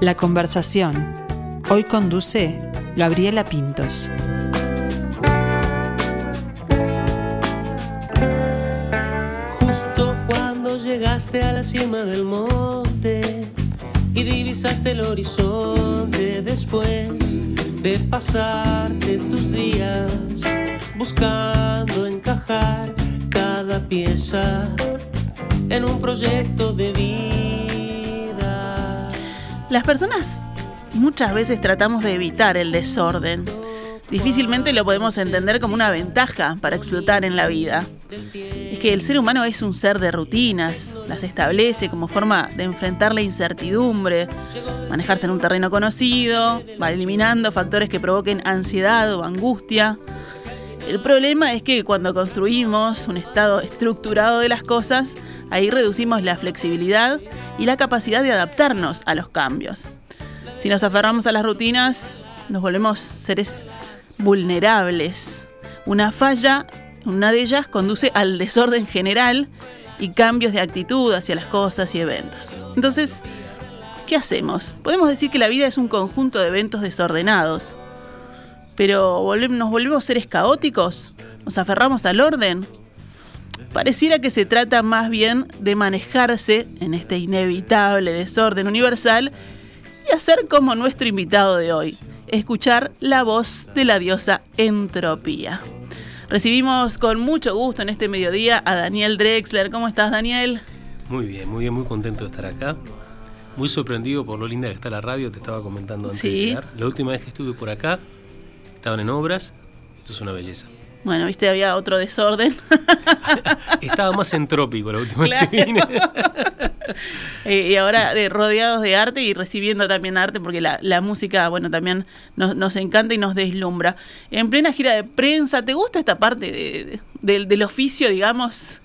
La conversación. Hoy conduce Gabriela Pintos. Justo cuando llegaste a la cima del monte y divisaste el horizonte después de pasarte tus días buscando encajar cada pieza en un proyecto de vida. Las personas muchas veces tratamos de evitar el desorden. Difícilmente lo podemos entender como una ventaja para explotar en la vida. Es que el ser humano es un ser de rutinas, las establece como forma de enfrentar la incertidumbre, manejarse en un terreno conocido, va eliminando factores que provoquen ansiedad o angustia. El problema es que cuando construimos un estado estructurado de las cosas, ahí reducimos la flexibilidad y la capacidad de adaptarnos a los cambios. Si nos aferramos a las rutinas, nos volvemos seres vulnerables. Una falla, una de ellas, conduce al desorden general y cambios de actitud hacia las cosas y eventos. Entonces, ¿qué hacemos? Podemos decir que la vida es un conjunto de eventos desordenados, pero ¿nos volvemos seres caóticos? ¿Nos aferramos al orden? Pareciera que se trata más bien de manejarse en este inevitable desorden universal y hacer como nuestro invitado de hoy, escuchar la voz de la diosa Entropía. Recibimos con mucho gusto en este mediodía a Daniel Drexler. ¿Cómo estás, Daniel? Muy bien, muy bien, muy contento de estar acá. Muy sorprendido por lo linda que está la radio, te estaba comentando antes de llegar. La última vez que estuve por acá, estaban en obras, esto es una belleza. Bueno, viste, había otro desorden. Estaba más entrópico la última vez que vine. y ahora rodeados de arte y recibiendo también arte, porque la, música, bueno, también nos, encanta y nos deslumbra. En plena gira de prensa, ¿te gusta esta parte del oficio, digamos?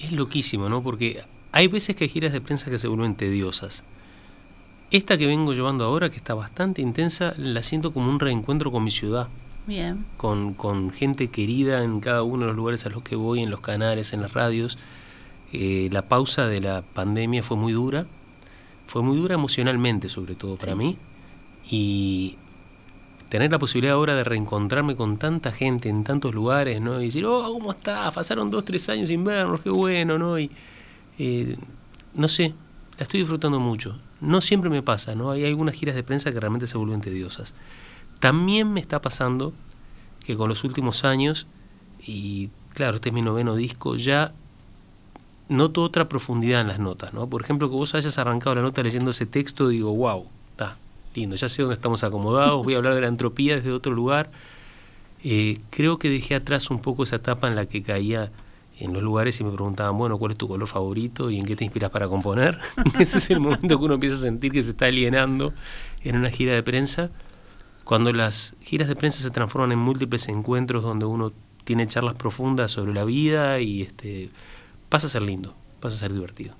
Es loquísimo, ¿no? Porque hay veces que hay giras de prensa que se vuelven tediosas. Esta que vengo llevando ahora, que está bastante intensa, la siento como un reencuentro con mi ciudad. Con, con, gente querida en cada uno de los lugares a los que voy, en los canales, en las radios. Eh, la pausa de la pandemia fue muy dura, fue muy dura emocionalmente sobre todo para mí. Y tener la posibilidad ahora de reencontrarme con tanta gente en tantos lugares, ¿no? Y decir, oh, ¿cómo estás? Pasaron dos, tres años sin vernos, qué bueno, ¿no? Y eh, no sé, la estoy disfrutando mucho. No siempre me pasa, ¿no? Hay algunas giras de prensa que realmente se vuelven tediosas. También me está pasando que con los últimos años, y claro, este es mi noveno disco, ya noto otra profundidad en las notas, ¿no? Por ejemplo, que vos hayas arrancado la nota leyendo ese texto, digo, wow, está lindo, ya sé dónde estamos acomodados, voy a hablar de la entropía desde otro lugar. Eh, creo que dejé atrás un poco esa etapa en la que caía en los lugares y me preguntaban, bueno, ¿cuál es tu color favorito y en qué te inspiras para componer? Ese es el momento que uno empieza a sentir que se está alienando en una gira de prensa cuando las giras de prensa se transforman en múltiples encuentros donde uno tiene charlas profundas sobre la vida y este pasa a ser lindo, pasa a ser divertido.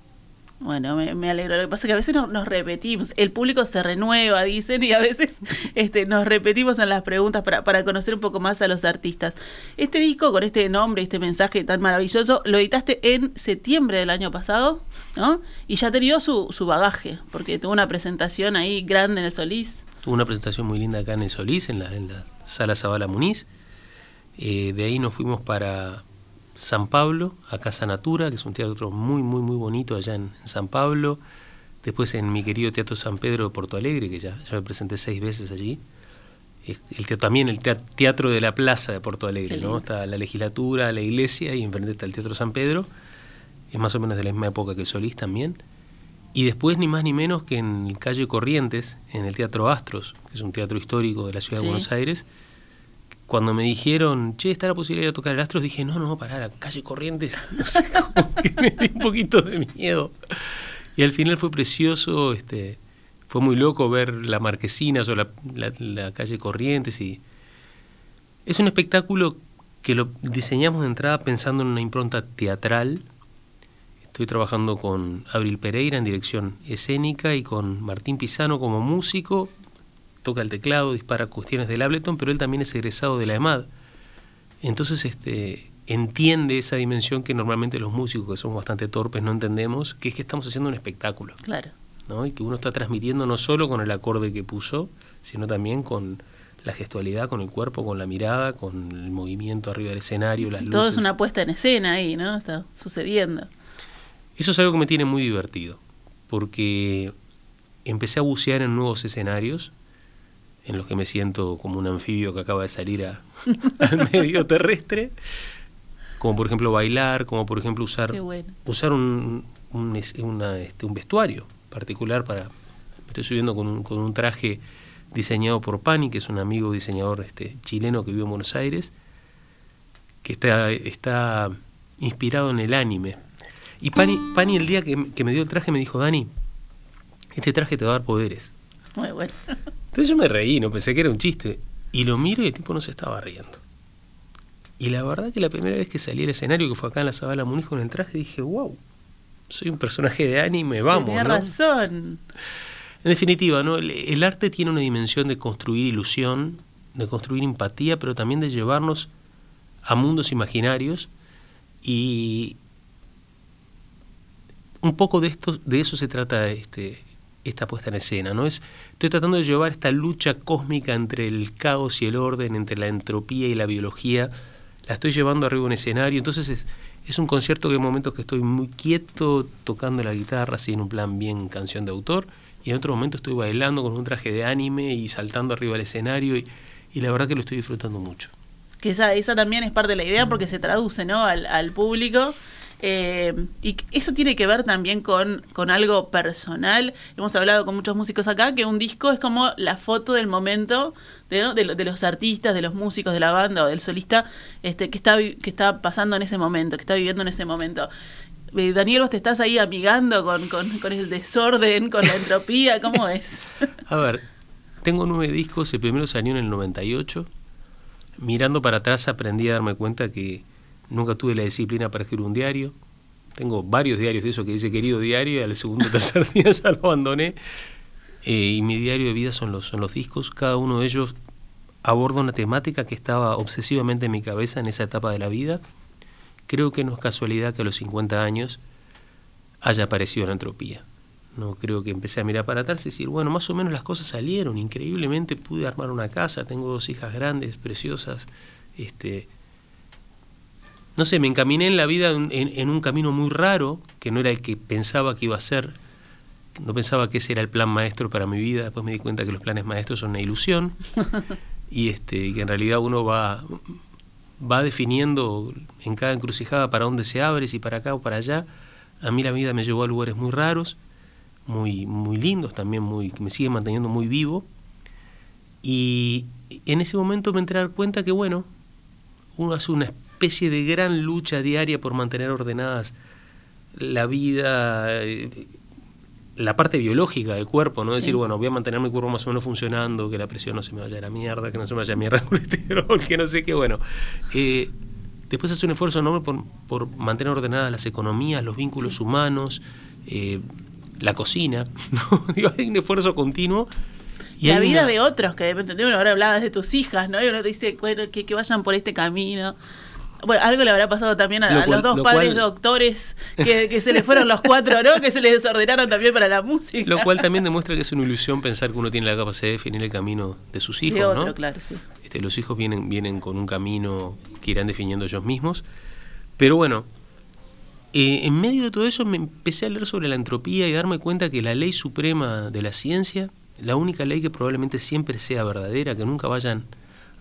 Bueno, me, alegro. Lo que pasa es que a veces nos, repetimos. El público se renueva, dicen, y a veces este, nos repetimos en las preguntas para, para conocer un poco más a los artistas. Este disco, con este nombre, este mensaje tan maravilloso, lo editaste en septiembre del año pasado, ¿no? Y ya ha tenido su, su bagaje, porque tuvo una presentación ahí grande en el Solís. Tuvo una presentación muy linda acá en el Solís, en la, en la sala Zabala Muniz. Eh, de ahí nos fuimos para San Pablo, a Casa Natura, que es un teatro muy, muy, muy bonito allá en, San Pablo. Después en mi querido Teatro San Pedro de Porto Alegre, que ya, ya me presenté seis veces allí. El, también el Teatro de la Plaza de Porto Alegre, ¿no? Está la legislatura, la iglesia y enfrente está el Teatro San Pedro. Es más o menos de la misma época que el Solís también. Y después, ni más ni menos que en el calle Corrientes, en el Teatro Astros, que es un teatro histórico de la ciudad de Buenos Aires, cuando me dijeron, che, está la posibilidad de tocar el Astros, dije, no, no, para la calle Corrientes, no sé, como que me di un poquito de miedo. Y al final fue precioso, este, fue muy loco ver la marquesina o la, la calle Corrientes. y Es un espectáculo que lo diseñamos de entrada pensando en una impronta teatral, Estoy trabajando con Abril Pereira en dirección escénica y con Martín Pisano como músico. Toca el teclado, dispara cuestiones del Ableton, pero él también es egresado de la EMAD. Entonces este, entiende esa dimensión que normalmente los músicos, que somos bastante torpes, no entendemos, que es que estamos haciendo un espectáculo. Claro. ¿no? y que uno está transmitiendo no solo con el acorde que puso, sino también con la gestualidad, con el cuerpo, con la mirada, con el movimiento arriba del escenario, las luces. Todo es una puesta en escena ahí, ¿no? Está sucediendo. Eso es algo que me tiene muy divertido, porque empecé a bucear en nuevos escenarios, en los que me siento como un anfibio que acaba de salir al medio terrestre, como por ejemplo bailar, como por ejemplo usar, usar un, un, este, un vestuario particular para... Me estoy subiendo con un, con un traje diseñado por Pani, que es un amigo diseñador este, chileno que vive en Buenos Aires, que está, está inspirado en el anime. Y Pani, Pani el día que, me dio el traje me dijo, Dani, este traje te va a dar poderes. Muy bueno. Entonces yo me reí, no pensé que era un chiste. Y lo miro y el tipo no se estaba riendo. Y la verdad que la primera vez que salí al escenario, que fue acá en la Sabana Muniz con el traje, dije, wow, soy un personaje de anime, vamos. Tenía razón. En definitiva, ¿no? El, arte tiene una dimensión de construir ilusión, de construir empatía, pero también de llevarnos a mundos imaginarios y un poco de esto, de eso se trata este, esta puesta en escena, ¿no? Es, estoy tratando de llevar esta lucha cósmica entre el caos y el orden, entre la entropía y la biología, la estoy llevando arriba de un escenario, entonces es, un concierto que en momentos que estoy muy quieto tocando la guitarra, así en un plan bien canción de autor, y en otro momento estoy bailando con un traje de anime y saltando arriba del escenario, y, la verdad que lo estoy disfrutando mucho. Que esa, también es parte de la idea porque se traduce ¿no? al público eh, y eso tiene que ver también con, con algo personal. Hemos hablado con muchos músicos acá que un disco es como la foto del momento de, los artistas, de los músicos de la banda o del solista este, que, está, que está pasando en ese momento, que está viviendo en ese momento. Eh, Daniel, vos te estás ahí amigando con, con el desorden, con la entropía, ¿cómo es? A ver, tengo nueve discos, el primero salió en el 98. Mirando para atrás aprendí a darme cuenta que nunca tuve la disciplina para escribir un diario. Tengo varios diarios de eso que dice querido diario y al segundo o tercer día ya lo abandoné. Eh, y mi diario de vida son los, son los discos. Cada uno de ellos aborda una temática que estaba obsesivamente en mi cabeza en esa etapa de la vida. Creo que no es casualidad que a los 50 años haya aparecido la entropía. No creo que empecé a mirar para atrás y decir, bueno, más o menos las cosas salieron. Increíblemente pude armar una casa, tengo dos hijas grandes, preciosas. Este, no sé, me encaminé en la vida en, un camino muy raro, que no era el que pensaba que iba a ser. No pensaba que ese era el plan maestro para mi vida. Después me di cuenta que los planes maestros son una ilusión y este, que en realidad uno va, va definiendo en cada encrucijada para dónde se abre, si para acá o para allá. A mí la vida me llevó a lugares muy raros, muy, muy lindos también, muy, que me sigue manteniendo muy vivo. Y en ese momento me entré a dar cuenta que, bueno, uno hace una especie de gran lucha diaria por mantener ordenadas la vida, eh, la parte biológica del cuerpo, ¿no? Decir, bueno, voy a mantener mi cuerpo más o menos funcionando, que la presión no se me vaya a la mierda, que no se me vaya a mierda el colesterol, que no sé qué, bueno. Eh, después hace un esfuerzo enorme por, por, mantener ordenadas las economías, los vínculos humanos, eh, la cocina, ¿no? hay un esfuerzo continuo. Y la vida de otros, que de repente uno ahora hablabas de tus hijas, ¿no? Y uno te dice, bueno, que, que vayan por este camino. Bueno, algo le habrá pasado también a, los dos padres doctores que, se les fueron los cuatro, ¿no? Que se les desordenaron también para la música. Lo cual también demuestra que es una ilusión pensar que uno tiene la capacidad de definir el camino de sus hijos, ¿no? claro, sí. Este, los hijos vienen, vienen con un camino que irán definiendo ellos mismos. Pero bueno, eh, en medio de todo eso me empecé a leer sobre la entropía y darme cuenta que la ley suprema de la ciencia, la única ley que probablemente siempre sea verdadera, que nunca vayan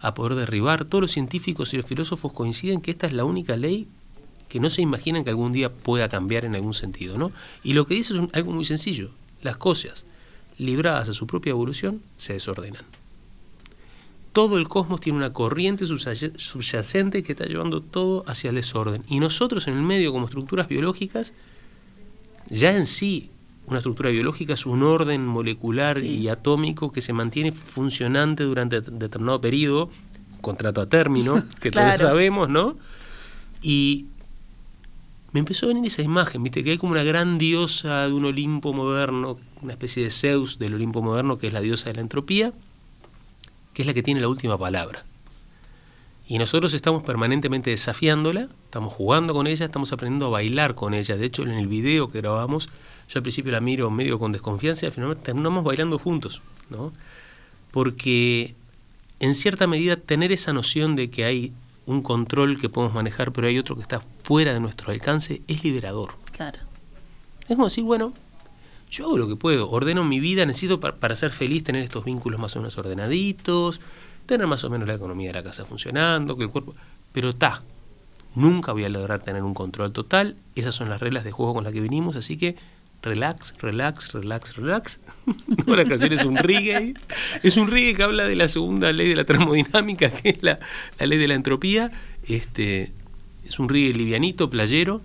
a poder derribar. Todos los científicos y los filósofos coinciden que esta es la única ley que no se imaginan que algún día pueda cambiar en algún sentido. ¿no? Y lo que dice es algo muy sencillo. Las cosas libradas a su propia evolución se desordenan. Todo el cosmos tiene una corriente subyacente que está llevando todo hacia el desorden. Y nosotros en el medio, como estructuras biológicas, ya en sí una estructura biológica es un orden molecular y atómico que se mantiene funcionante durante determinado periodo, contrato a término, que todos sabemos, ¿no? Y me empezó a venir esa imagen, viste, que hay como una gran diosa de un Olimpo moderno, una especie de Zeus del Olimpo moderno, que es la diosa de la entropía, que es la que tiene la última palabra. Y nosotros estamos permanentemente desafiándola, estamos jugando con ella, estamos aprendiendo a bailar con ella. De hecho, en el video que grabamos, yo al principio la miro medio con desconfianza y al final terminamos bailando juntos, ¿no? Porque en cierta medida tener esa noción de que hay un control que podemos manejar, pero hay otro que está fuera de nuestro alcance, es liberador. Claro. Es como decir, bueno, yo hago lo que puedo, ordeno mi vida, necesito para, ser feliz tener estos vínculos más o menos ordenaditos, tener más o menos la economía de la casa funcionando, que el cuerpo... Pero ta, nunca voy a lograr tener un control total, esas son las reglas de juego con las que venimos, así que relax, relax, relax, relax. la canción es un reggae. Es un reggae que habla de la segunda ley de la termodinámica, que es la, ley de la entropía. Este, es un reggae livianito, playero,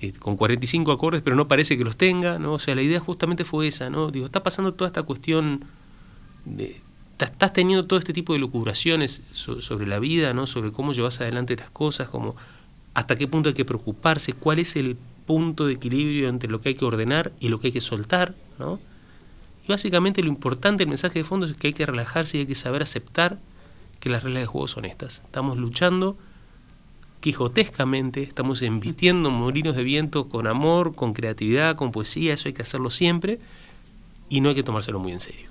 eh, con 45 acordes, pero no parece que los tenga, ¿no? O sea, la idea justamente fue esa, ¿no? Digo, está pasando toda esta cuestión de... Estás teniendo todo este tipo de locuraciones sobre la vida, ¿no? Sobre cómo llevas adelante las cosas, como hasta qué punto hay que preocuparse, cuál es el punto de equilibrio entre lo que hay que ordenar y lo que hay que soltar, ¿no? Y básicamente lo importante, el mensaje de fondo es que hay que relajarse y hay que saber aceptar que las reglas de juego son estas. Estamos luchando quijotescamente, estamos embistiendo molinos de viento con amor, con creatividad, con poesía, eso hay que hacerlo siempre y no hay que tomárselo muy en serio.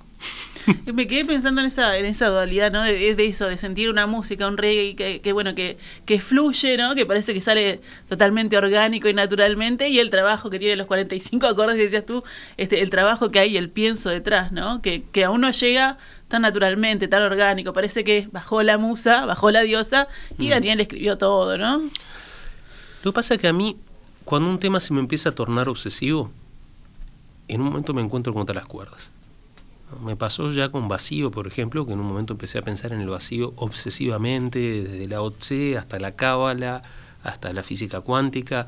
Me quedé pensando en esa, en esa dualidad, ¿no? De, de eso, de sentir una música, un reggae que, que bueno, que, que, fluye, ¿no? Que parece que sale totalmente orgánico y naturalmente, y el trabajo que tiene los 45 acordes, y decías tú, este, el trabajo que hay, el pienso detrás, ¿no? Que, que aún no llega tan naturalmente, tan orgánico. Parece que bajó la musa, bajó la diosa, y mm. Daniel escribió todo, ¿no? Lo que pasa es que a mí, cuando un tema se me empieza a tornar obsesivo, en un momento me encuentro contra las cuerdas. Me pasó ya con vacío, por ejemplo, que en un momento empecé a pensar en el vacío obsesivamente, desde la OTC hasta la cábala, hasta la física cuántica.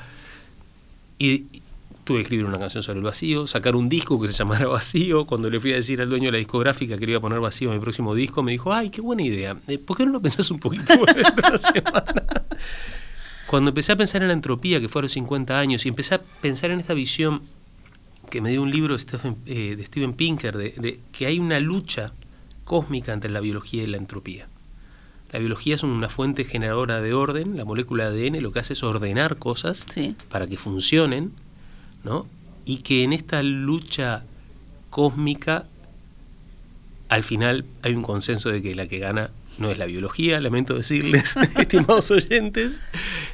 Y tuve que escribir una canción sobre el vacío, sacar un disco que se llamara Vacío. Cuando le fui a decir al dueño de la discográfica que le iba a poner vacío en mi próximo disco, me dijo, ay, qué buena idea. Eh, ¿Por qué no lo pensás un poquito la semana? Cuando empecé a pensar en la entropía, que fue a los 50 años, y empecé a pensar en esta visión que me dio un libro de Stephen, eh, de Steven Pinker, de, que hay una lucha cósmica entre la biología y la entropía. La biología es una fuente generadora de orden, la molécula de ADN lo que hace es ordenar cosas para que funcionen, ¿no? Y que en esta lucha cósmica, al final hay un consenso de que la que gana no es la biología, lamento decirles, estimados oyentes.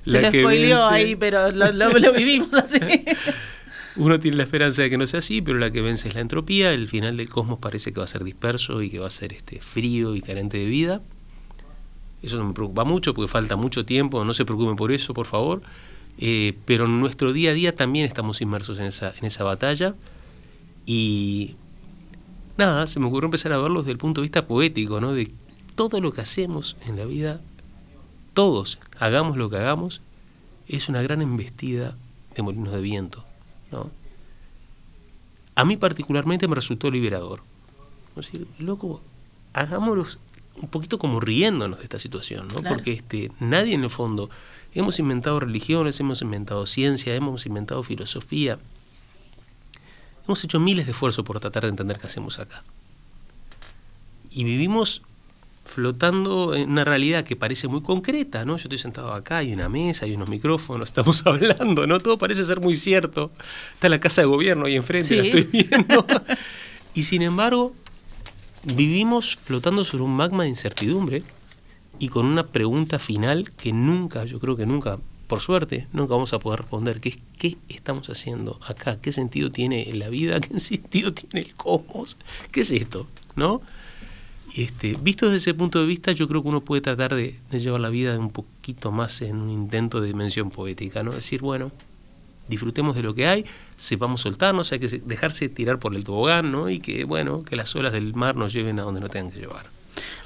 Se la lo que ahí, pero lo, lo vivimos así. Uno tiene la esperanza de que no sea así, pero la que vence es la entropía. El final del cosmos parece que va a ser disperso y que va a ser este, frío y carente de vida. Eso no me preocupa mucho porque falta mucho tiempo, no se preocupen por eso, por favor. Eh, pero en nuestro día a día también estamos inmersos en esa, en esa batalla. Y nada, se me ocurrió empezar a verlo desde el punto de vista poético, ¿no? De todo lo que hacemos en la vida, todos, hagamos lo que hagamos, es una gran embestida de molinos de viento ¿no? A mí particularmente me resultó liberador. Es decir, loco, hagámoslo un poquito como riéndonos de esta situación, ¿no? Porque este, nadie en el fondo, hemos inventado religiones, hemos inventado ciencia, hemos inventado filosofía, hemos hecho miles de esfuerzos por tratar de entender qué hacemos acá. Y vivimos flotando en una realidad que parece muy concreta, ¿no? Yo estoy sentado acá, hay una mesa, hay unos micrófonos, estamos hablando, ¿no? Todo parece ser muy cierto. Está la casa de gobierno ahí enfrente, la estoy viendo. y sin embargo, vivimos flotando sobre un magma de incertidumbre y con una pregunta final que nunca, yo creo que nunca, por suerte, nunca vamos a poder responder, que es ¿qué estamos haciendo acá? ¿Qué sentido tiene la vida? ¿Qué sentido tiene el cosmos? ¿Qué es esto? ¿No? Este, visto desde ese punto de vista, yo creo que uno puede tratar de, llevar la vida un poquito más en un intento de dimensión poética, ¿no? Decir, bueno, disfrutemos de lo que hay, sepamos soltarnos, hay que dejarse tirar por el tobogán, ¿no? Y que, bueno, que las olas del mar nos lleven a donde no tengan que llevar.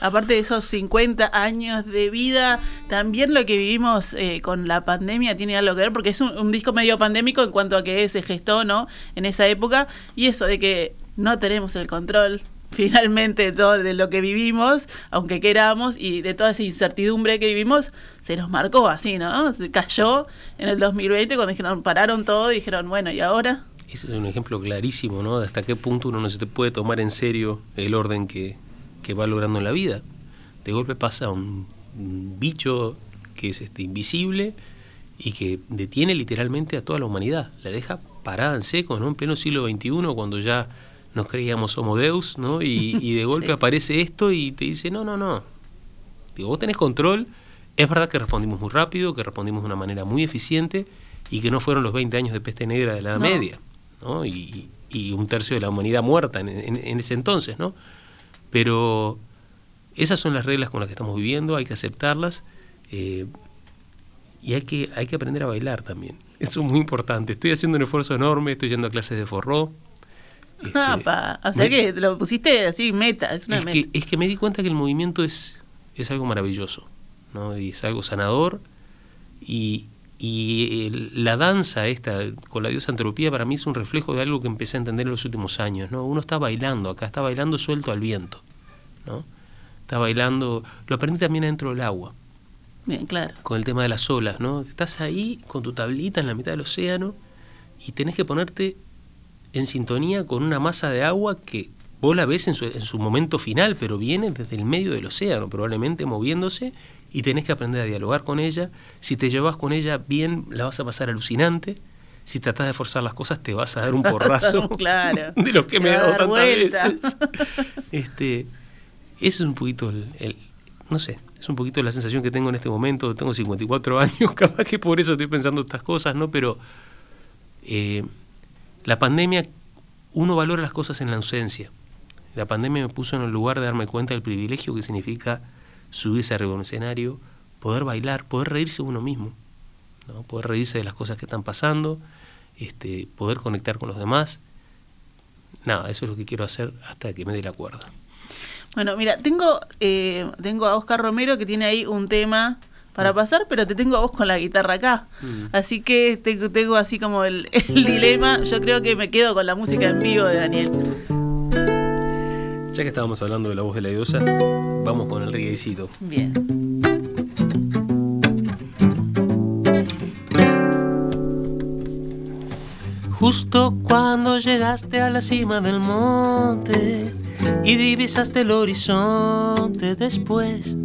Aparte de esos 50 años de vida, también lo que vivimos eh, con la pandemia tiene algo que ver, porque es un, un, disco medio pandémico en cuanto a que se gestó, ¿no? En esa época, y eso de que no tenemos el control finalmente todo de lo que vivimos, aunque queramos, y de toda esa incertidumbre que vivimos, se nos marcó así, ¿no? Se cayó en el 2020 cuando dijeron, pararon todo y dijeron, bueno, ¿y ahora? Es un ejemplo clarísimo, ¿no? De hasta qué punto uno no se te puede tomar en serio el orden que, que va logrando en la vida. De golpe pasa un, bicho que es este, invisible y que detiene literalmente a toda la humanidad, la deja parada en seco, ¿no? En pleno siglo XXI, cuando ya nos creíamos homo deus, ¿no? Y, de golpe aparece esto y te dice, no, no, no. Digo, vos tenés control. Es verdad que respondimos muy rápido, que respondimos de una manera muy eficiente y que no fueron los 20 años de peste negra de la Edad Media, ¿no? Y, un tercio de la humanidad muerta en, ese entonces, ¿no? Pero esas son las reglas con las que estamos viviendo, hay que aceptarlas eh, y hay que, hay que aprender a bailar también. Eso es muy importante. Estoy haciendo un esfuerzo enorme, estoy yendo a clases de forró, este, o sea que lo pusiste así meta, es una Que, es que me di cuenta que el movimiento es, es algo maravilloso, ¿no? Y es algo sanador y, la danza esta con la diosa antropía para mí es un reflejo de algo que empecé a entender en los últimos años, ¿no? Uno está bailando acá, está bailando suelto al viento, ¿no? Está bailando, lo aprendí también dentro del agua. Bien, claro. Con el tema de las olas, ¿no? Estás ahí con tu tablita en la mitad del océano y tenés que ponerte en sintonía con una masa de agua que vos la ves en su, en su momento final, pero viene desde el medio del océano, probablemente moviéndose, y tenés que aprender a dialogar con ella. Si te llevas con ella bien, la vas a pasar alucinante. Si tratás de forzar las cosas, te vas a dar un porrazo claro. de lo que me he dado tantas veces. Este, ese es un poquito el, no sé, es un poquito la sensación que tengo en este momento. Tengo 54 años, capaz que por eso estoy pensando estas cosas, ¿no? Pero eh, la pandemia, uno valora las cosas en la ausencia. La pandemia me puso en el lugar de darme cuenta del privilegio que significa subirse arriba de un escenario, poder bailar, poder reírse uno mismo, ¿no? poder reírse de las cosas que están pasando, este, poder conectar con los demás. Nada, eso es lo que quiero hacer hasta que me dé la cuerda. Bueno, mira, tengo, eh, tengo a Oscar Romero que tiene ahí un tema para mm. pasar, pero te tengo a vos con la guitarra acá. Mm. Así que tengo, tengo así como el, dilema. Yo creo que me quedo con la música en vivo de Daniel. Ya que estábamos hablando de la voz de la diosa, vamos con el riguecito. Bien. Justo cuando llegaste a la cima del monte y divisaste el horizonte después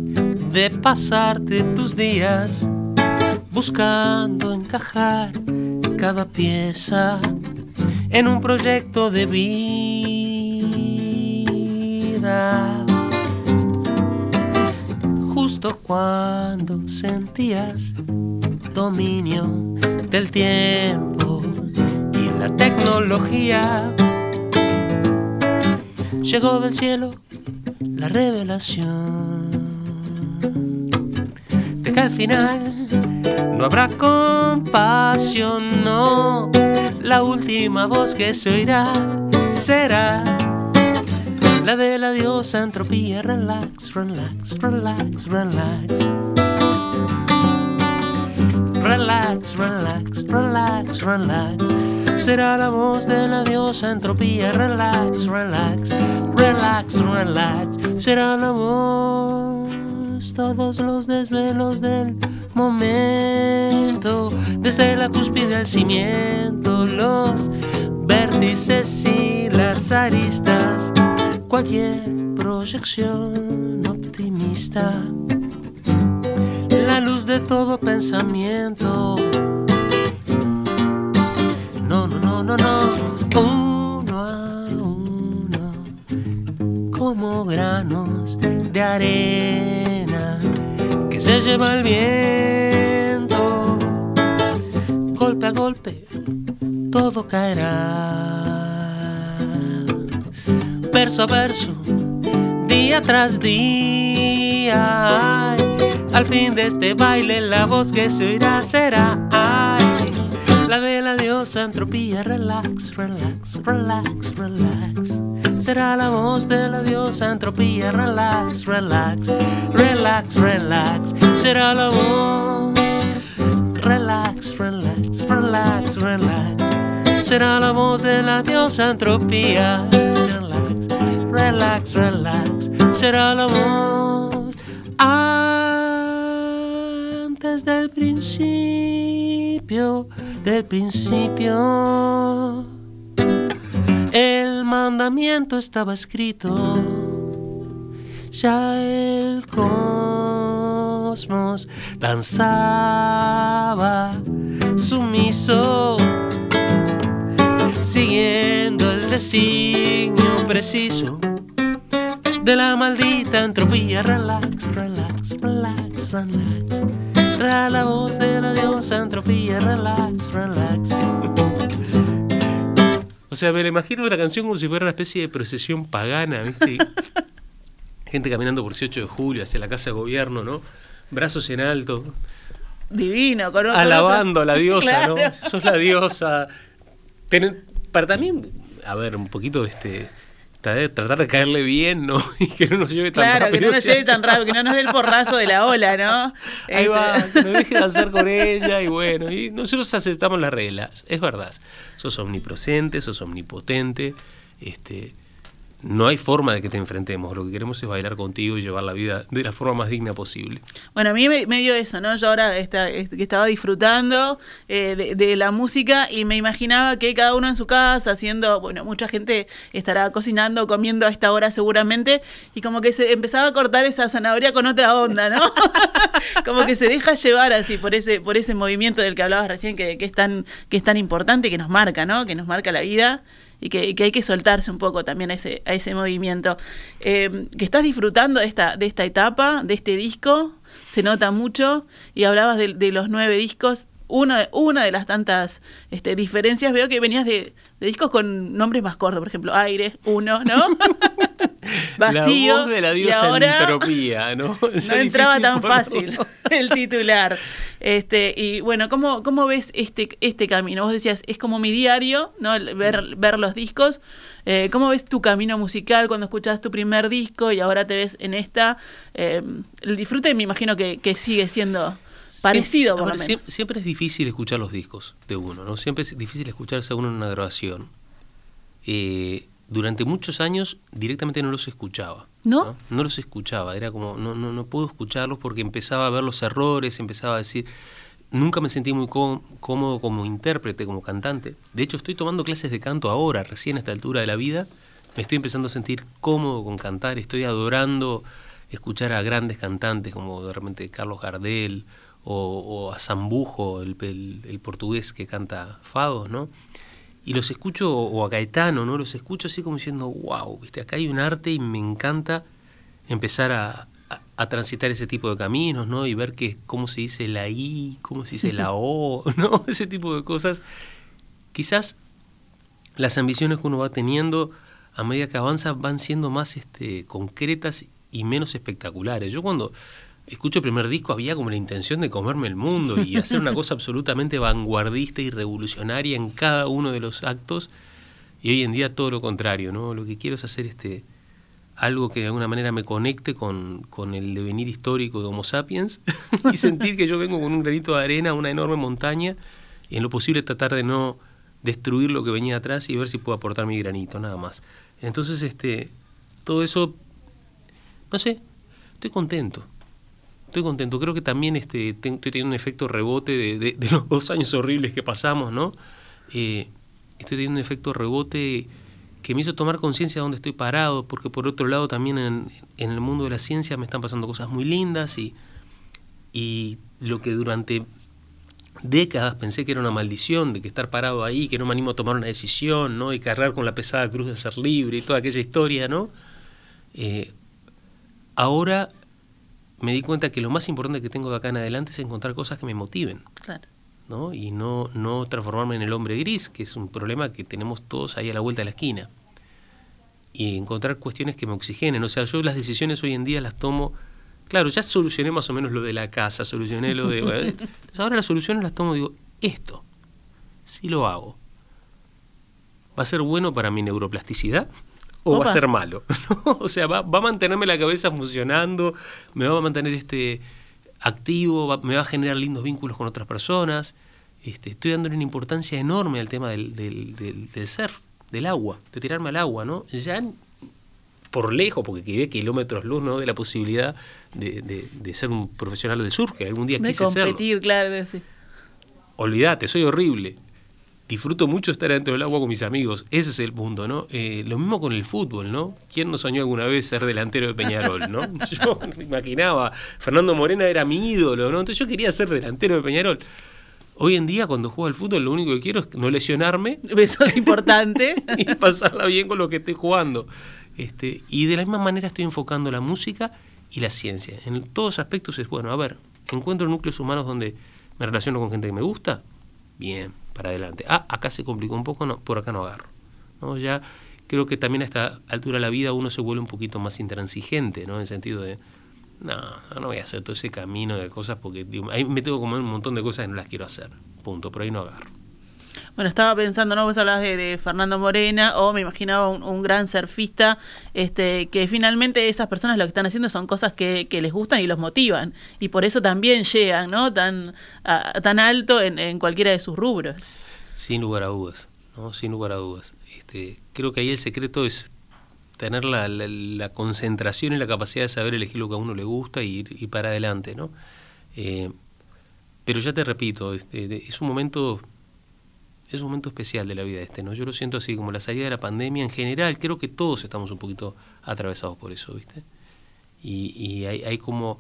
de pasarte tus días buscando encajar cada pieza en un proyecto de vida. Justo cuando sentías dominio del tiempo y la tecnología, llegó del cielo la revelación al final no habrá compasión, no. La última voz que se oirá será la de la diosa entropía. Relax, relax, relax, relax. Relax, relax, relax, relax. Será la voz de la diosa entropía. Relax, relax, relax, relax. Será la voz todos los desvelos del momento, desde la cúspide al cimiento, los vértices y las aristas, cualquier proyección optimista, la luz de todo pensamiento. No, no, no, no, no, uno a uno, como granos de arena se lleva el viento. Golpe a golpe, todo caerá. Verso a verso, día tras día. al fin de este baile, la voz que se oirá será. Ay, la de la diosa entropía. Relax, relax, relax, relax será la voz de la diosa entropía. Relax, relax, relax, relax, será la voz. Relax, relax, relax, relax, será la voz de la diosa entropía. Relax, relax, relax, será la voz. Antes del principio, del principio mandamiento estaba escrito, ya el cosmos danzaba sumiso designio preciso de la maldita entropía. Relax, relax, relax, relax. Ra la voz de la diosa entropía. Relax, relax. O sea, me la imagino la canción como si fuera una especie de procesión pagana, ¿viste? Gente caminando por 18 de julio hacia la casa de gobierno, ¿no? Brazos en alto. Divino, con Alabando a la diosa, ¿no? Sos la diosa. para también, a ver, un poquito de este tratar de caerle bien, ¿no? Y que no nos lleve tan rápido. Claro, que no nos lleve tan rápido, que no nos dé el porrazo de la ola, ¿no? Ahí va, este. que nos deje danzar con ella y bueno, y nosotros aceptamos las reglas, es verdad. Sos omnipresente, sos omnipotente, este, no hay forma de que te enfrentemos. Lo que queremos es bailar contigo y llevar la vida de la forma más digna posible. Bueno, a mí me, dio eso, ¿no? Yo ahora estaba disfrutando eh, de, la música y me imaginaba que cada uno en su casa haciendo, bueno, mucha gente estará cocinando, comiendo a esta hora seguramente y como que se empezaba a cortar esa zanahoria con otra onda, ¿no? como que se deja llevar así por ese por ese movimiento del que hablabas recién que, que es tan que es tan importante que nos marca, ¿no? Que nos marca la vida y que, hay que soltarse un poco también a ese, a ese movimiento. Eh, que estás disfrutando de esta, de esta etapa, de este disco, se nota mucho, y hablabas de, de los nueve discos. Una, una de las tantas este, diferencias, veo que venías de, de discos con nombres más cortos, por ejemplo, Aire, uno, ¿no? Vacío. La voz de la diosa ahora entropía, ¿no? no entraba tan fácil el titular. Este, y bueno, ¿cómo, ¿cómo ves este, este camino? Vos decías, es como mi diario, ¿no? Ver, ver los discos. Eh, ¿Cómo ves tu camino musical cuando escuchás tu primer disco y ahora te ves en esta? Eh, el disfrute me imagino que, que sigue siendo parecido siempre, es difícil escuchar los discos de uno, ¿no? Siempre es difícil escucharse a uno en una grabación. Eh, durante muchos años directamente no los escuchaba. ¿No? ¿No? los escuchaba, era como, no, no, no puedo escucharlos porque empezaba a ver los errores, empezaba a decir, nunca me sentí muy cómodo como intérprete, como cantante. De hecho, estoy tomando clases de canto ahora, recién a esta altura de la vida. Me estoy empezando a sentir cómodo con cantar, estoy adorando escuchar a grandes cantantes como de repente Carlos Gardel o, a Zambujo, el, el, portugués que canta fados, ¿no? Y los escucho, o a Gaetano, ¿no? Los escucho así como diciendo, wow, ¿viste? acá hay un arte y me encanta empezar a, transitar ese tipo de caminos, ¿no? Y ver que, cómo se dice la I, cómo se dice la O, ¿no? Ese tipo de cosas. Quizás las ambiciones que uno va teniendo a medida que avanza van siendo más este, concretas y menos espectaculares. Yo cuando escucho el primer disco había como la intención de comerme el mundo y hacer una cosa absolutamente vanguardista y revolucionaria en cada uno de los actos y hoy en día todo lo contrario, ¿no? Lo que quiero es hacer este algo que de alguna manera me conecte con, con el devenir histórico de Homo sapiens y sentir que yo vengo con un granito de arena a una enorme montaña y en lo posible tratar de no destruir lo que venía atrás y ver si puedo aportar mi granito, nada más. Entonces, este, todo eso, no sé, estoy contento estoy contento. Creo que también este, estoy teniendo un efecto rebote de, los dos años horribles que pasamos, ¿no? Eh, estoy teniendo un efecto rebote que me hizo tomar conciencia de dónde estoy parado, porque por otro lado también en, el mundo de la ciencia me están pasando cosas muy lindas y, y lo que durante décadas pensé que era una maldición de que estar parado ahí, que no me animo a tomar una decisión, ¿no? Y cargar con la pesada cruz de ser libre y toda aquella historia, ¿no? Eh, ahora me di cuenta que lo más importante que tengo de acá en adelante es encontrar cosas que me motiven. Claro. ¿no? Y no, no transformarme en el hombre gris, que es un problema que tenemos todos ahí a la vuelta de la esquina. Y encontrar cuestiones que me oxigenen. O sea, yo las decisiones hoy en día las tomo. Claro, ya solucioné más o menos lo de la casa, solucioné lo de. ahora las soluciones las tomo, digo, esto, si lo hago, ¿va a ser bueno para mi neuroplasticidad? O va a ser malo. O sea, va, a mantenerme la cabeza funcionando, me va a mantener este activo, me va a generar lindos vínculos con otras personas. Este, estoy dándole una importancia enorme al tema del, del, del, ser, del agua, de tirarme al agua, ¿no? Ya por lejos, porque quedé kilómetros luz, ¿no? De la posibilidad de, de, ser un profesional del surf, que algún día de quise competir, claro, sí. Olvídate, soy horrible disfruto mucho estar dentro del agua con mis amigos. Ese es el punto, ¿no? Eh, lo mismo con el fútbol, ¿no? ¿Quién no soñó alguna vez ser delantero de Peñarol, ¿no? Yo me imaginaba, Fernando Morena era mi ídolo, ¿no? Entonces yo quería ser delantero de Peñarol. Hoy en día, cuando juego al fútbol, lo único que quiero es no lesionarme. Eso es importante. y pasarla bien con lo que estoy jugando. Este, y de la misma manera estoy enfocando la música y la ciencia. En todos aspectos es, bueno, a ver, encuentro núcleos humanos donde me relaciono con gente que me gusta, bien, para adelante. Ah, acá se complicó un poco, no, por acá no agarro. ¿no? Ya creo que también a esta altura de la vida uno se vuelve un poquito más intransigente, ¿no? En el sentido de, no, no voy a hacer todo ese camino de cosas porque ahí me tengo como un montón de cosas que no las quiero hacer. Punto, pero ahí no agarro. Bueno, estaba pensando, ¿no? Vos hablabas de, Fernando Morena, o me imaginaba un, gran surfista, este, que finalmente esas personas lo que están haciendo son cosas que, les gustan y los motivan. Y por eso también llegan, ¿no? Tan, tan alto en, en, cualquiera de sus rubros. Sin lugar a dudas, ¿no? Sin lugar a dudas. Este, creo que ahí el secreto es tener la, la, concentración y la capacidad de saber elegir lo que a uno le gusta y ir, para adelante, ¿no? Eh, pero ya te repito, este, es un momento es un momento especial de la vida este, ¿no? Yo lo siento así, como la salida de la pandemia en general, creo que todos estamos un poquito atravesados por eso, ¿viste? Y, y hay, hay, como,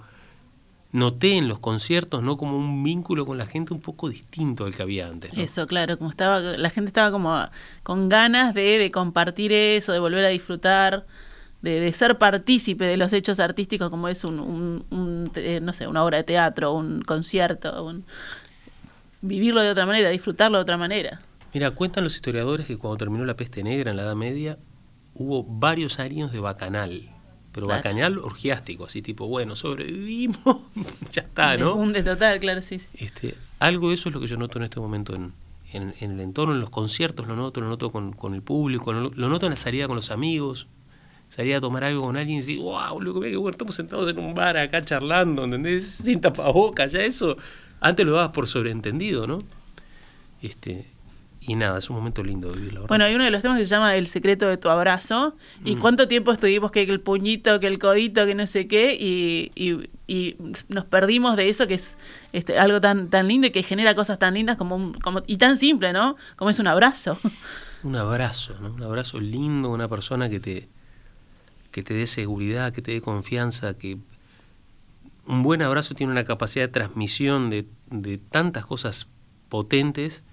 noté en los conciertos, ¿no? Como un vínculo con la gente un poco distinto al que había antes. Eso, claro, como estaba, la gente estaba como con ganas de, de compartir eso, de volver a disfrutar. De, de, ser partícipe de los hechos artísticos como es un, un, un no sé, una obra de teatro, un concierto, un, vivirlo de otra manera, disfrutarlo de otra manera. Mira, cuentan los historiadores que cuando terminó la peste negra en la Edad Media, hubo varios años de bacanal. Pero bacanal orgiástico, así tipo, bueno, sobrevivimos, ya está, ¿no? Un de total, claro, sí, Este, algo de eso es lo que yo noto en este momento en, en, el entorno, en los conciertos lo noto, lo noto con, con el público, lo, noto en la salida con los amigos, salía a tomar algo con alguien y decir, wow, loco, que bueno, estamos sentados en un bar acá charlando, ¿entendés? Sin tapabocas, ya eso antes lo dabas por sobreentendido, ¿no? Este, y nada, es un momento lindo vivirlo. Bueno, hay uno de los temas que se llama El secreto de tu abrazo. ¿Y mm. cuánto tiempo estuvimos que el puñito, que el codito, que no sé qué? Y, y, nos perdimos de eso que es este, algo tan, tan lindo y que genera cosas tan lindas como, un, como y tan simple, ¿no? Como es un abrazo. Un abrazo, ¿no? Un abrazo lindo, una persona que te, que te dé seguridad, que te dé confianza, que un buen abrazo tiene una capacidad de transmisión de, tantas cosas potentes,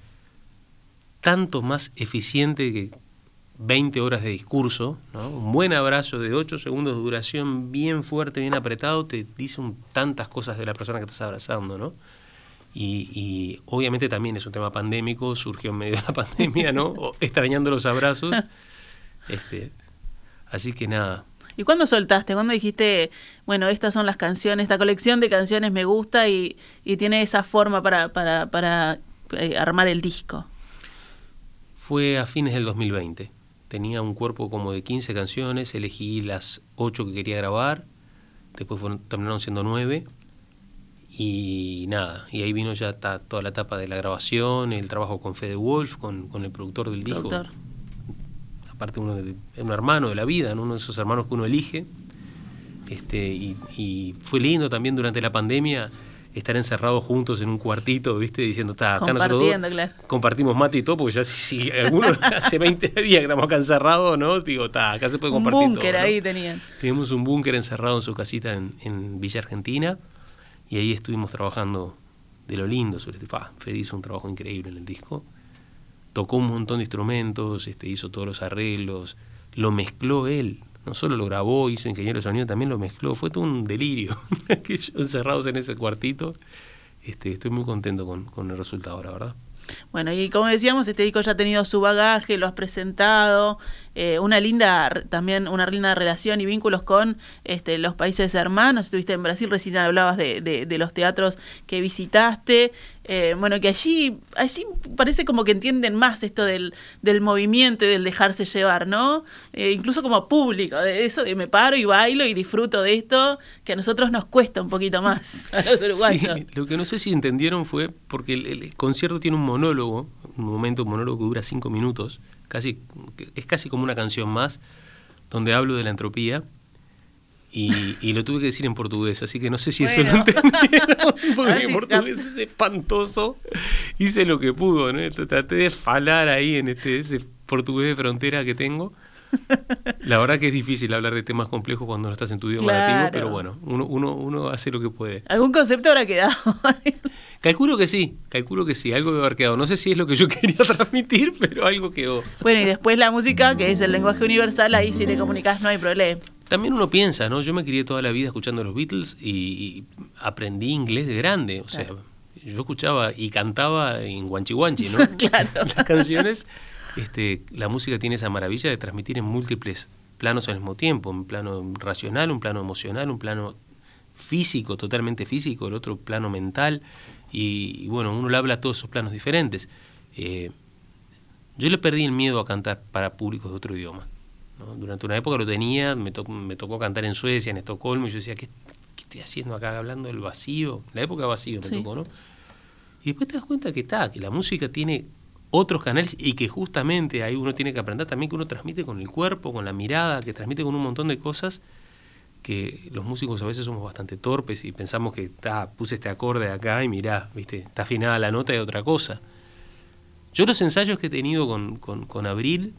tanto más eficiente que 20 horas de discurso. Un buen abrazo de 8 segundos de duración, bien fuerte, bien apretado, te dice tantas cosas de la persona que estás abrazando. ¿no? Y, y, obviamente también es un tema pandémico, surgió en medio de la pandemia, ¿no? extrañando los abrazos. Este, así que nada, ¿Y cuándo soltaste? ¿Cuándo dijiste, bueno, estas son las canciones, esta colección de canciones me gusta y, tiene esa forma para, para, para eh, armar el disco? Fue a fines del 2020. Tenía un cuerpo como de 15 canciones, elegí las 8 que quería grabar, después fueron, terminaron siendo 9 y nada, y ahí vino ya toda la etapa de la grabación, el trabajo con Fede Wolf, con, con el productor del disco aparte uno de, un hermano de la vida, uno de esos hermanos que uno elige. Este, y, fue lindo también durante la pandemia estar encerrados juntos en un cuartito, ¿viste? Diciendo, está, acá nosotros dos compartimos mate y todo, porque ya si, algunos hace 20 días que estamos acá encerrados, ¿no? Digo, está, acá se puede compartir un búnker ahí tenían. Teníamos un búnker encerrado en su casita en, Villa Argentina y ahí estuvimos trabajando de lo lindo sobre este. Fede hizo un trabajo increíble en el disco tocó un montón de instrumentos, este, hizo todos los arreglos, lo mezcló él, no solo lo grabó, hizo ingeniero de sonido, también lo mezcló, fue todo un delirio, encerrados en ese cuartito, este, estoy muy contento con, con el resultado, la verdad. Bueno, y como decíamos, este disco ya ha tenido su bagaje, lo has presentado, eh, una linda, también una linda relación y vínculos con este, los países hermanos. Estuviste en Brasil, recién hablabas de, de, los teatros que visitaste. Eh, bueno, que allí, allí parece como que entienden más esto del, del movimiento y del dejarse llevar, ¿no? Eh, incluso como público, de eso de me paro y bailo y disfruto de esto, que a nosotros nos cuesta un poquito más, a los uruguayos. lo que no sé si entendieron fue porque el, concierto tiene un monólogo, un momento, un monólogo que dura cinco minutos, casi, es casi como una canción más, donde hablo de la entropía y, lo tuve que decir en portugués, así que no sé si eso lo entendieron, porque mi portugués es espantoso. Hice lo que pudo, ¿no? Traté de falar ahí en este ese portugués de frontera que tengo. La verdad que es difícil hablar de temas complejos cuando no estás en tu idioma nativo, pero bueno, uno, uno, uno hace lo que puede. ¿Algún concepto habrá quedado? calculo que sí, calculo que sí, algo debe haber quedado. No sé si es lo que yo quería transmitir, pero algo quedó. Bueno, y después la música, que es el lenguaje universal, ahí si te comunicas no hay problema. También uno piensa, ¿no? Yo me crié toda la vida escuchando los Beatles y, aprendí inglés de grande, o sea, yo escuchaba y cantaba en guanchi guanchi, ¿no? claro. Las canciones, este, la música tiene esa maravilla de transmitir en múltiples planos al mismo tiempo, un plano racional, un plano emocional, un plano físico, totalmente físico, el otro plano mental, y, bueno, uno le habla a todos esos planos diferentes. Eh, yo le perdí el miedo a cantar para públicos de otro idioma. Durante una época lo tenía, me, me tocó cantar en Suecia, en Estocolmo, y yo decía, ¿qué, estoy haciendo acá hablando del vacío? La época vacío me tocó, ¿no? Y después te das cuenta que está, que la música tiene otros canales y que justamente ahí uno tiene que aprender también que uno transmite con el cuerpo, con la mirada, que transmite con un montón de cosas que los músicos a veces somos bastante torpes y pensamos que está puse este acorde acá y mirá, viste, está afinada la nota y otra cosa. Yo los ensayos que he tenido con, con Abril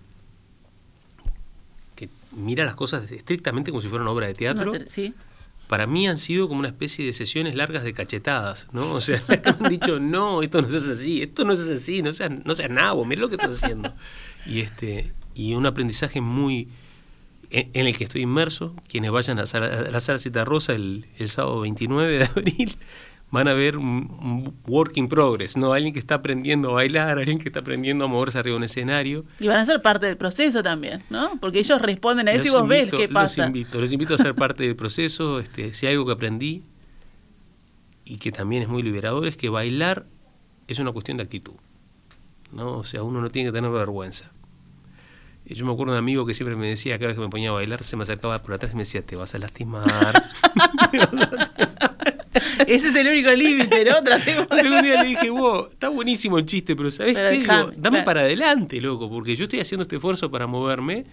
mira las cosas estrictamente como si fuera una obra de teatro, para mí han sido como una especie de sesiones largas de cachetadas, ¿no? O sea, me han dicho, no, esto no es así, esto no es así, no seas, no seas nabo, mira lo que estás haciendo. Y, este, y un aprendizaje muy en, el que estoy inmerso, quienes vayan a, la sala Cita Rosa el sábado 29 de abril, van a ver un, work in progress, ¿no? Alguien que está aprendiendo a bailar, alguien que está aprendiendo a moverse arriba de un escenario. Y van a ser parte del proceso también, ¿no? Porque ellos responden a eso y vos ves qué pasa. Los invito, los invito a ser parte del proceso. Este, si hay algo que aprendí y que también es muy liberador, es que bailar es una cuestión de actitud, ¿no? O sea, uno no tiene que tener vergüenza. Yo me acuerdo de un amigo que siempre me decía, cada vez que me ponía a bailar, se me acercaba por atrás y me decía, te vas a lastimar. Ese es el único límite, ¿no? un día le dije, wow, está buenísimo el chiste, pero ¿sabes qué? dame para adelante, loco, porque yo estoy haciendo este esfuerzo para moverme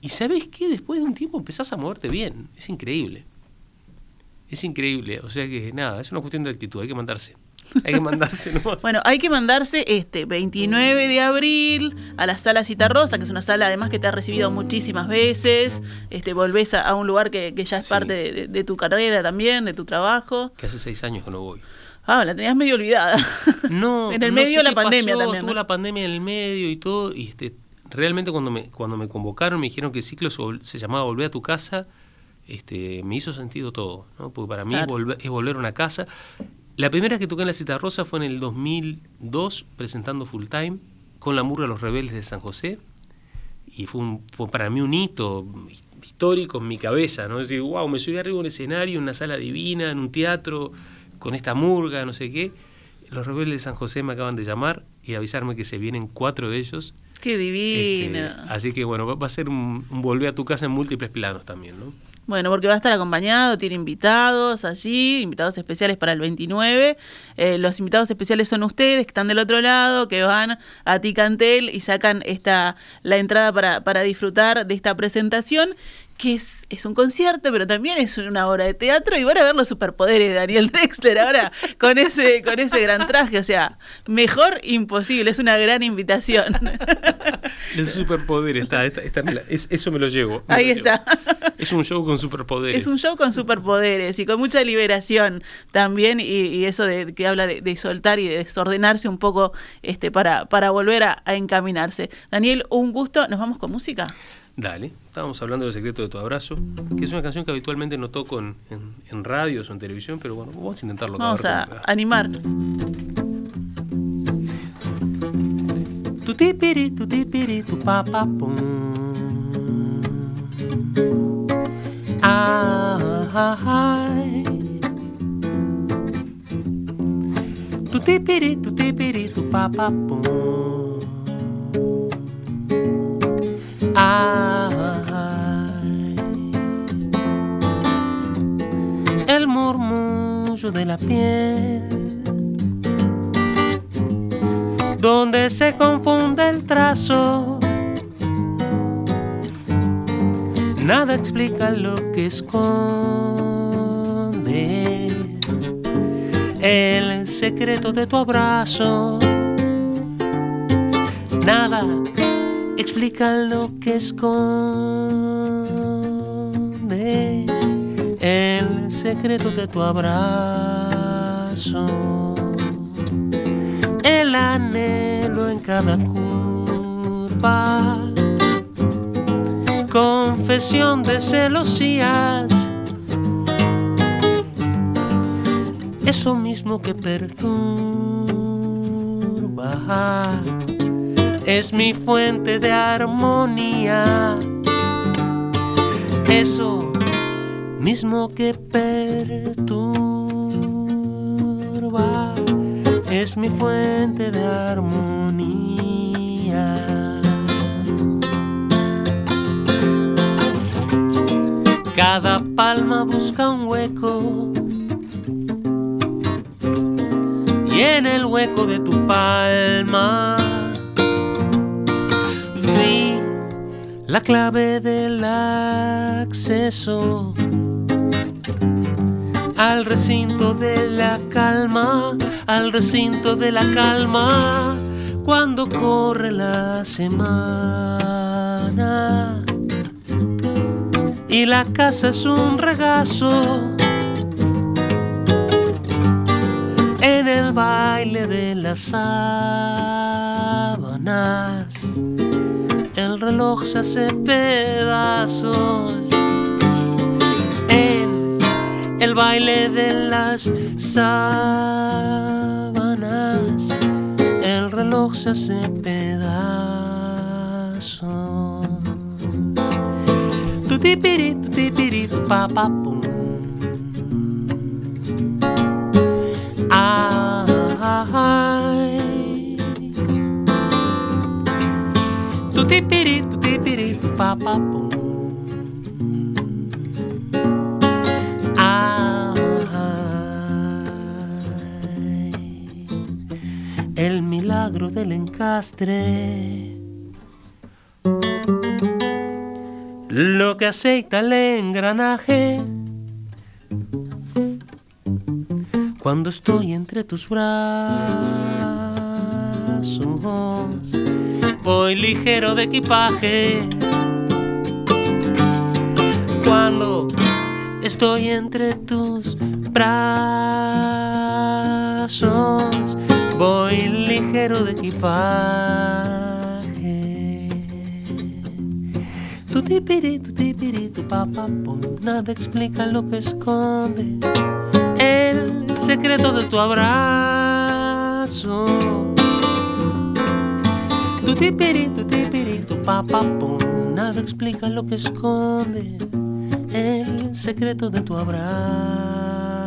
y ¿sabes qué? Después de un tiempo empezás a moverte bien. Es increíble. Es increíble. O sea que nada, es una cuestión de actitud, hay que mandarse. Hay que mandarse Bueno, hay que mandarse este 29 de abril a la sala Citarrosa, que es una sala además que te ha recibido muchísimas veces. Este, volvés a, un lugar que, ya es parte de, tu carrera también, de tu trabajo. Que hace seis años que no voy. Ah, la tenías medio olvidada. No. en el medio de la pandemia también. Tuvo la pandemia en el medio y todo. Y este, realmente cuando me, cuando me convocaron me dijeron que el ciclo se, llamaba Volver a tu casa. Este, me hizo sentido todo, ¿no? porque para mí es, volver, a una casa. La primera que toqué en la Cita Rosa fue en el 2002, presentando Full Time, con la murga Los Rebeldes de San José. Y fue, fue para mí un hito histórico en mi cabeza, ¿no? Es decir, wow, me subí arriba en un escenario, en una sala divina, en un teatro, con esta murga, no sé qué. Los Rebeldes de San José me acaban de llamar y avisarme que se vienen cuatro de ellos. ¡Qué divina! Este, así que bueno, va, a ser un, un volver a tu casa en múltiples planos también, ¿no? Bueno, porque va a estar acompañado, tiene invitados allí, invitados especiales para el 29. Eh, los invitados especiales son ustedes, que están del otro lado, que van a Ticantel y sacan esta la entrada para, para disfrutar de esta presentación que es, es, un concierto, pero también es una obra de teatro y van a ver los superpoderes de Daniel Drexler ahora con ese, con ese gran traje. O sea, mejor imposible, es una gran invitación. Los superpoderes, está, eso me lo llevo. Ahí está. Es un show con superpoderes. Es un show con superpoderes y con mucha liberación también y, eso de que habla de, soltar y de desordenarse un poco este, para, para volver a encaminarse. Daniel, un gusto. ¿Nos vamos con música? Dale, estábamos hablando del secreto de tu abrazo, que es una canción que habitualmente no toco en, en, radios o en televisión, pero bueno, vamos a intentarlo. Vamos a, animar. Tu tipiri, tu tipiri, tu Ay. Tu tipiri, tu tipiri, tu el murmullo de la piel, donde se confunde el trazo. Nada explica lo que esconde el secreto de tu abrazo. Nada explica lo que esconde. El secreto de tu abrazo, el anhelo en cada curva, confesión de celosías. Eso mismo que perturba es mi fuente de armonía. Eso mismo que perturba es mi fuente de armonía. Cada palma busca un hueco y en el hueco de tu palma la clave del acceso al recinto de la calma, al recinto de la calma, cuando corre la semana. Y la casa es un regazo en el baile de las sábanas. El reloj se hace pedazos el baile de las sábanas, el reloj se hace pedazos. Tu tipiri, tu tipiri, tu pa pa pum. Ay. Tu tipiri, tu tipiri, tu pa pa pum. del encastre. Lo que aceita el engranaje. Cuando estoy entre tus brazos, voy ligero de equipaje. Cuando estoy entre tus brazos, voy ligero de equipaje. Tu tipiri, tu tipiri, tu papá, nada explica lo que esconde el secreto de tu abrazo. Tu tipiri, tu tipiri, tu papá, nada explica lo que esconde el secreto de tu abrazo.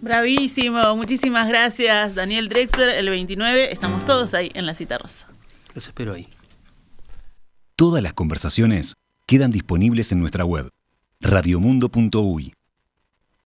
Bravísimo, muchísimas gracias Daniel Drexler. El 29 estamos todos ahí en la cita rosa. Los espero ahí. Todas las conversaciones quedan disponibles en nuestra web radiomundo.uy.